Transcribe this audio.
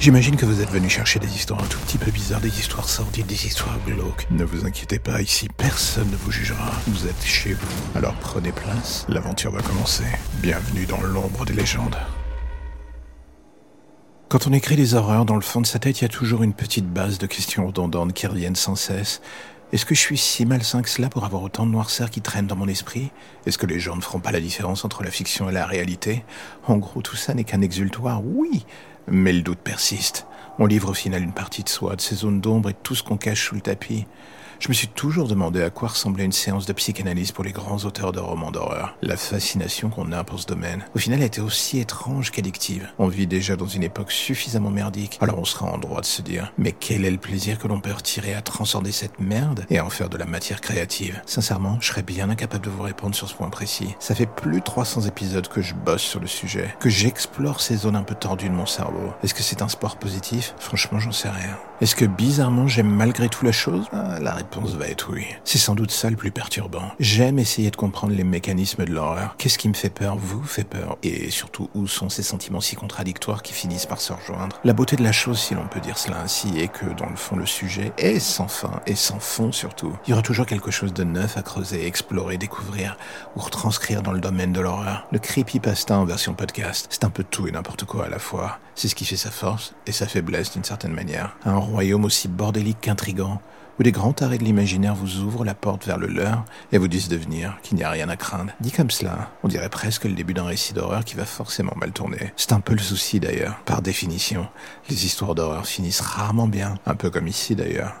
J'imagine que vous êtes venu chercher des histoires un tout petit peu bizarres, des histoires sordides, des histoires glauques. Ne vous inquiétez pas, ici personne ne vous jugera. Vous êtes chez vous. Alors prenez place, l'aventure va commencer. Bienvenue dans l'ombre des légendes. Quand on écrit des horreurs, dans le fond de sa tête, il y a toujours une petite base de questions redondantes qui reviennent sans cesse. Est-ce que je suis si malsain que cela pour avoir autant de noirceur qui traînent dans mon esprit? Est-ce que les gens ne feront pas la différence entre la fiction et la réalité? En gros, tout ça n'est qu'un exultoire, oui, mais le doute persiste. On livre au final une partie de soi, de ses zones d'ombre et de tout ce qu'on cache sous le tapis. Je me suis toujours demandé à quoi ressemblait une séance de psychanalyse pour les grands auteurs de romans d'horreur. La fascination qu'on a pour ce domaine, au final, a été aussi étrange qu'addictive. On vit déjà dans une époque suffisamment merdique, alors on sera en droit de se dire, mais quel est le plaisir que l'on peut retirer à transcender cette merde et à en faire de la matière créative? Sincèrement, je serais bien incapable de vous répondre sur ce point précis. Ça fait plus de 300 épisodes que je bosse sur le sujet, que j'explore ces zones un peu tordues de mon cerveau. Est-ce que c'est un sport positif? Franchement, j'en sais rien. Est-ce que bizarrement j'aime malgré tout la chose? Ah, va être oui. C'est sans doute ça le plus perturbant. J'aime essayer de comprendre les mécanismes de l'horreur. Qu'est-ce qui me fait peur Vous fait peur Et surtout, où sont ces sentiments si contradictoires qui finissent par se rejoindre? La beauté de la chose, si l'on peut dire cela ainsi, est que dans le fond, le sujet est sans fin et sans fond surtout. Il y aura toujours quelque chose de neuf à creuser, explorer, découvrir ou retranscrire dans le domaine de l'horreur. Le creepypasta en version podcast, c'est un peu tout et n'importe quoi à la fois. C'est ce qui fait sa force et sa faiblesse d'une certaine manière. Un royaume aussi bordélique qu'intrigant, où les grands arrêts de l'imaginaire vous ouvrent la porte vers le leur et vous disent de venir, qu'il n'y a rien à craindre. Dit comme cela, on dirait presque le début d'un récit d'horreur qui va forcément mal tourner. C'est un peu le souci d'ailleurs. Par définition, les histoires d'horreur finissent rarement bien, un peu comme ici d'ailleurs.